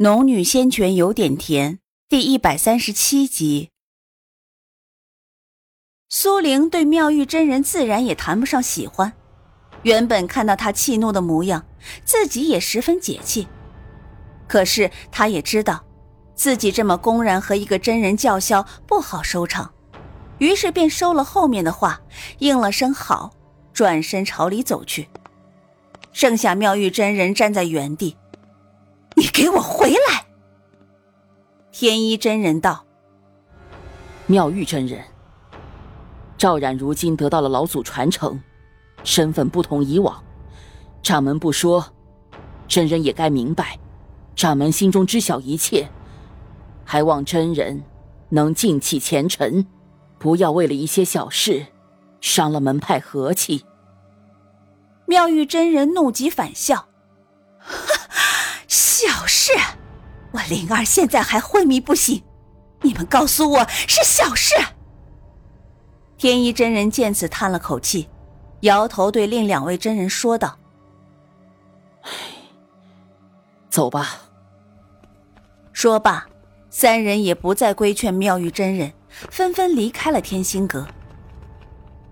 农女仙泉有点甜，第一百三十七集。苏玲对妙玉真人自然也谈不上喜欢。原本看到他气怒的模样，自己也十分解气。可是他也知道，自己这么公然和一个真人叫嚣不好收场，于是便收了后面的话，应了声好，转身朝里走去。剩下妙玉真人站在原地。你给我回来！天一真人道：“妙玉真人，赵冉如今得到了老祖传承，身份不同以往。掌门不说，真人也该明白，掌门心中知晓一切，还望真人能静气前尘，不要为了一些小事伤了门派和气。”妙玉真人怒极反笑。小事，我灵儿现在还昏迷不醒，你们告诉我是小事。天一真人见此叹了口气，摇头对另两位真人说道：“走吧。”说罢，三人也不再规劝妙玉真人，纷纷离开了天心阁。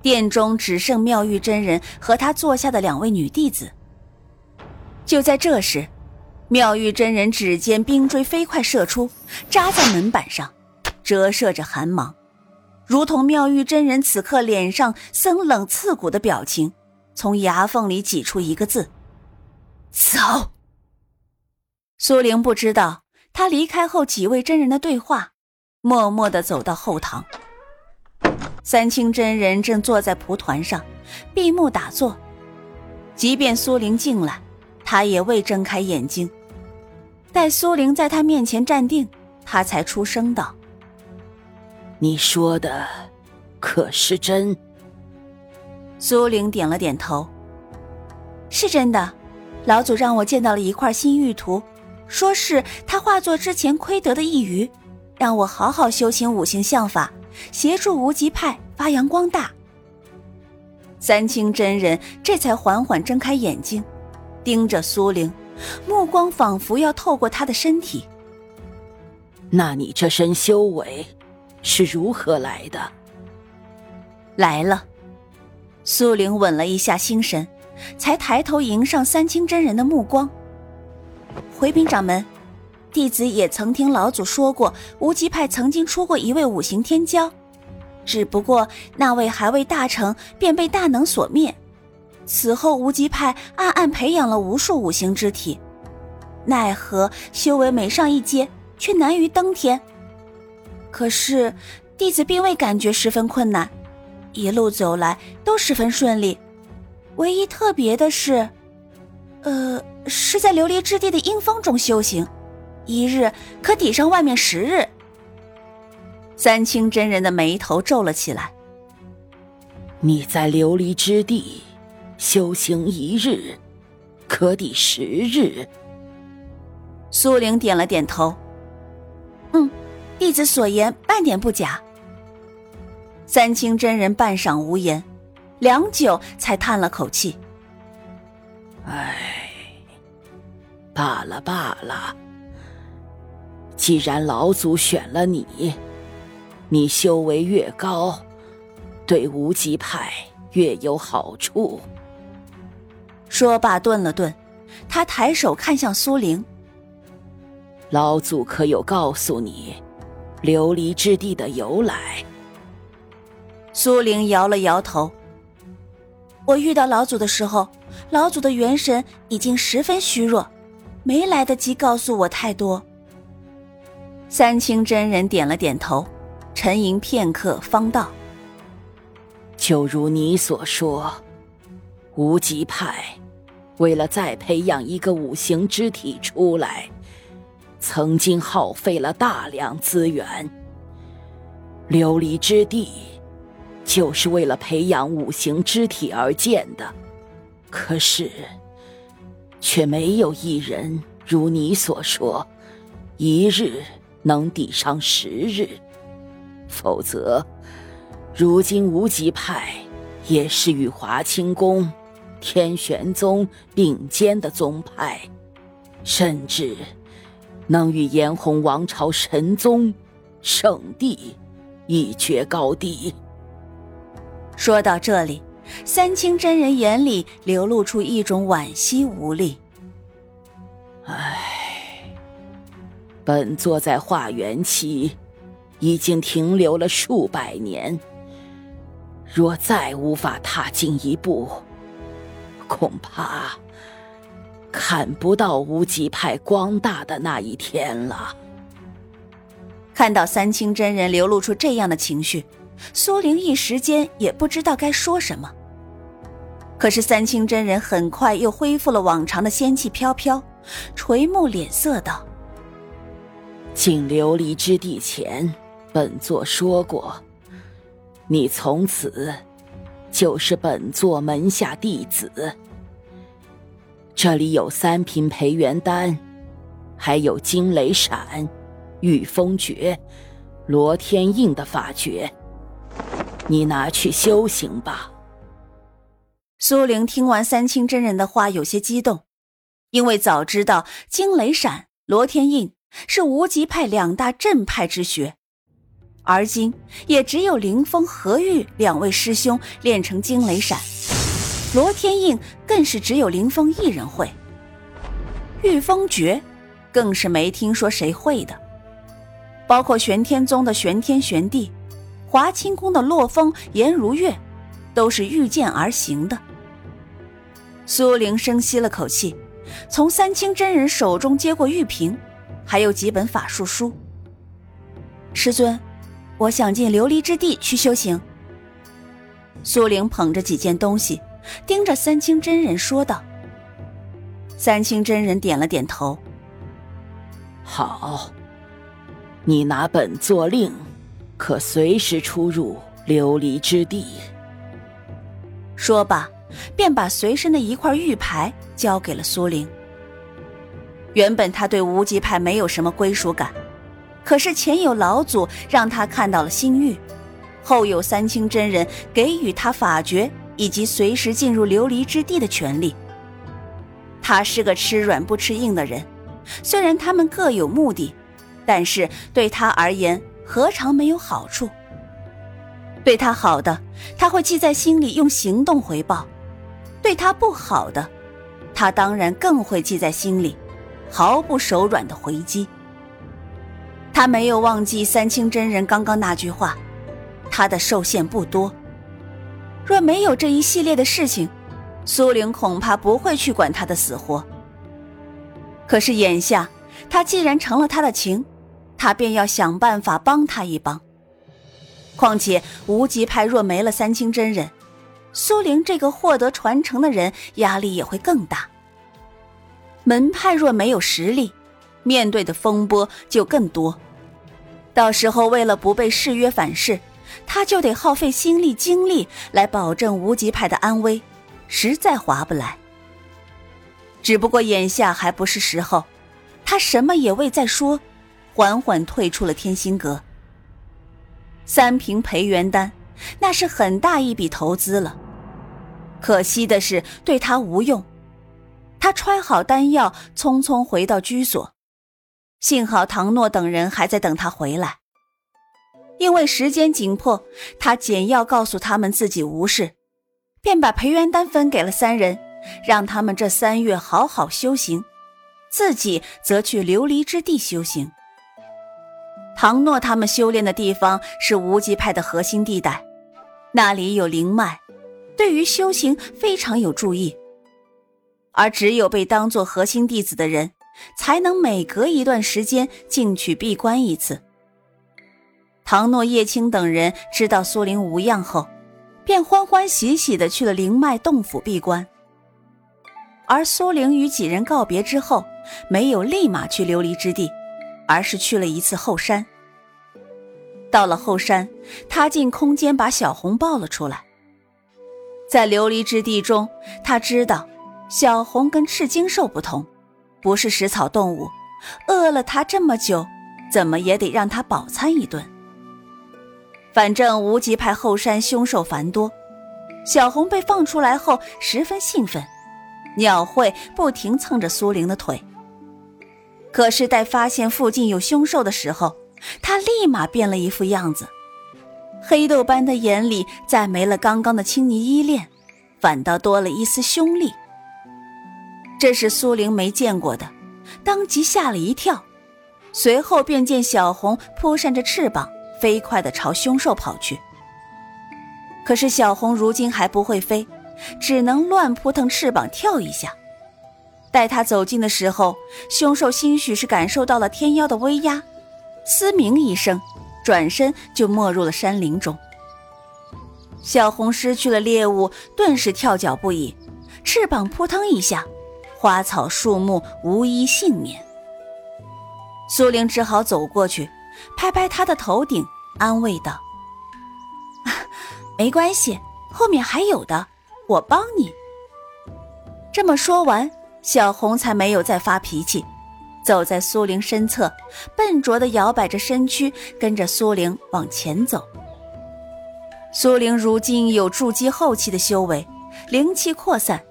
殿中只剩妙玉真人和他坐下的两位女弟子。就在这时。妙玉真人指尖冰锥飞快射出，扎在门板上，折射着寒芒，如同妙玉真人此刻脸上森冷刺骨的表情。从牙缝里挤出一个字：“走。”苏玲不知道他离开后几位真人的对话，默默的走到后堂。三清真人正坐在蒲团上，闭目打坐。即便苏玲进来。他也未睁开眼睛，待苏玲在他面前站定，他才出声道：“你说的可是真？”苏玲点了点头：“是真的。老祖让我见到了一块新玉图，说是他化作之前亏得的一隅，让我好好修行五行相法，协助无极派发扬光大。”三清真人这才缓缓睁开眼睛。盯着苏玲，目光仿佛要透过他的身体。那你这身修为是如何来的？来了。苏玲稳了一下心神，才抬头迎上三清真人的目光。回禀掌门，弟子也曾听老祖说过，无极派曾经出过一位五行天骄，只不过那位还未大成，便被大能所灭。此后，无极派暗暗培养了无数五行之体，奈何修为每上一阶，却难于登天。可是，弟子并未感觉十分困难，一路走来都十分顺利。唯一特别的是，呃，是在琉璃之地的阴风中修行，一日可抵上外面十日。三清真人的眉头皱了起来。你在琉璃之地？修行一日，可抵十日。苏玲点了点头，嗯，弟子所言半点不假。三清真人半晌无言，良久才叹了口气：“唉，罢了罢了。既然老祖选了你，你修为越高，对无极派越有好处。”说罢，顿了顿，他抬手看向苏玲：“老祖可有告诉你，琉璃之地的由来？”苏玲摇了摇头：“我遇到老祖的时候，老祖的元神已经十分虚弱，没来得及告诉我太多。”三清真人点了点头，沉吟片刻，方道：“就如你所说，无极派。”为了再培养一个五行之体出来，曾经耗费了大量资源。琉璃之地，就是为了培养五行之体而建的。可是，却没有一人如你所说，一日能抵上十日。否则，如今无极派也是与华清宫。天玄宗并肩的宗派，甚至能与炎红王朝神宗、圣帝一决高低。说到这里，三清真人眼里流露出一种惋惜无力。唉，本座在化元期已经停留了数百年，若再无法踏进一步，恐怕看不到无极派光大的那一天了。看到三清真人流露出这样的情绪，苏玲一时间也不知道该说什么。可是三清真人很快又恢复了往常的仙气飘飘。垂目脸色道：“进琉璃之地前，本座说过，你从此就是本座门下弟子。这里有三瓶培元丹，还有惊雷闪、御风诀、罗天印的法诀，你拿去修行吧。”苏玲听完三清真人的话，有些激动。因为早知道惊雷闪、罗天印是无极派两大正派之学，而今也只有凌风、何玉两位师兄练成惊雷闪，罗天印更是只有凌风一人会。御风诀更是没听说谁会的，包括玄天宗的玄天玄帝、华清宫的洛风、颜如月，都是御剑而行的。苏玲深吸了口气。从三清真人手中接过玉瓶，还有几本法术书。师尊，我想进琉璃之地去修行。苏玲捧着几件东西，盯着三清真人说道。三清真人点了点头。好，你拿本座令，可随时出入琉璃之地。说罢。便把随身的一块玉牌交给了苏玲。原本他对无极派没有什么归属感，可是前有老祖让他看到了心玉，后有三清真人给予他法诀以及随时进入琉璃之地的权利。他是个吃软不吃硬的人，虽然他们各有目的，但是对他而言何尝没有好处？对他好的，他会记在心里，用行动回报。对他不好的，他当然更会记在心里，毫不手软的回击。他没有忘记三清真人刚刚那句话，他的寿限不多。若没有这一系列的事情，苏玲恐怕不会去管他的死活。可是眼下，他既然成了他的情，他便要想办法帮他一帮。况且无极派若没了三清真人，苏玲这个获得传承的人，压力也会更大。门派若没有实力，面对的风波就更多。到时候为了不被誓约反噬，他就得耗费心力精力来保证无极派的安危，实在划不来。只不过眼下还不是时候，他什么也未再说，缓缓退出了天心阁。三瓶培元丹，那是很大一笔投资了。可惜的是，对他无用。他揣好丹药，匆匆回到居所。幸好唐诺等人还在等他回来。因为时间紧迫，他简要告诉他们自己无事，便把培元丹分给了三人，让他们这三月好好修行，自己则去琉璃之地修行。唐诺他们修炼的地方是无极派的核心地带，那里有灵脉。对于修行非常有助益，而只有被当做核心弟子的人，才能每隔一段时间进去闭关一次。唐诺、叶青等人知道苏灵无恙后，便欢欢喜喜的去了灵脉洞府闭关。而苏灵与几人告别之后，没有立马去琉璃之地，而是去了一次后山。到了后山，他进空间把小红抱了出来。在琉璃之地中，他知道小红跟赤金兽不同，不是食草动物。饿了它这么久，怎么也得让它饱餐一顿。反正无极派后山凶兽繁多，小红被放出来后十分兴奋，鸟会不停蹭着苏玲的腿。可是待发现附近有凶兽的时候，他立马变了一副样子，黑豆般的眼里再没了刚刚的青泥依恋，反倒多了一丝凶戾。这是苏玲没见过的，当即吓了一跳，随后便见小红扑扇着翅膀，飞快地朝凶兽跑去。可是小红如今还不会飞，只能乱扑腾翅膀跳一下。待他走近的时候，凶兽兴许是感受到了天妖的威压，嘶鸣一声，转身就没入了山林中。小红失去了猎物，顿时跳脚不已，翅膀扑腾一下，花草树木无一幸免。苏玲只好走过去，拍拍他的头顶，安慰道：“ 没关系，后面还有的，我帮你。”这么说完。小红才没有再发脾气，走在苏玲身侧，笨拙地摇摆着身躯，跟着苏玲往前走。苏玲如今有筑基后期的修为，灵气扩散，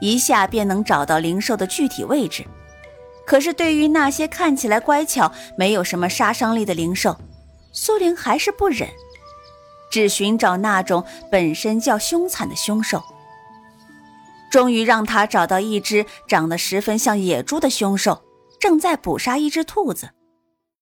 一下便能找到灵兽的具体位置。可是对于那些看起来乖巧、没有什么杀伤力的灵兽，苏玲还是不忍，只寻找那种本身较凶残的凶兽。终于让他找到一只长得十分像野猪的凶兽，正在捕杀一只兔子。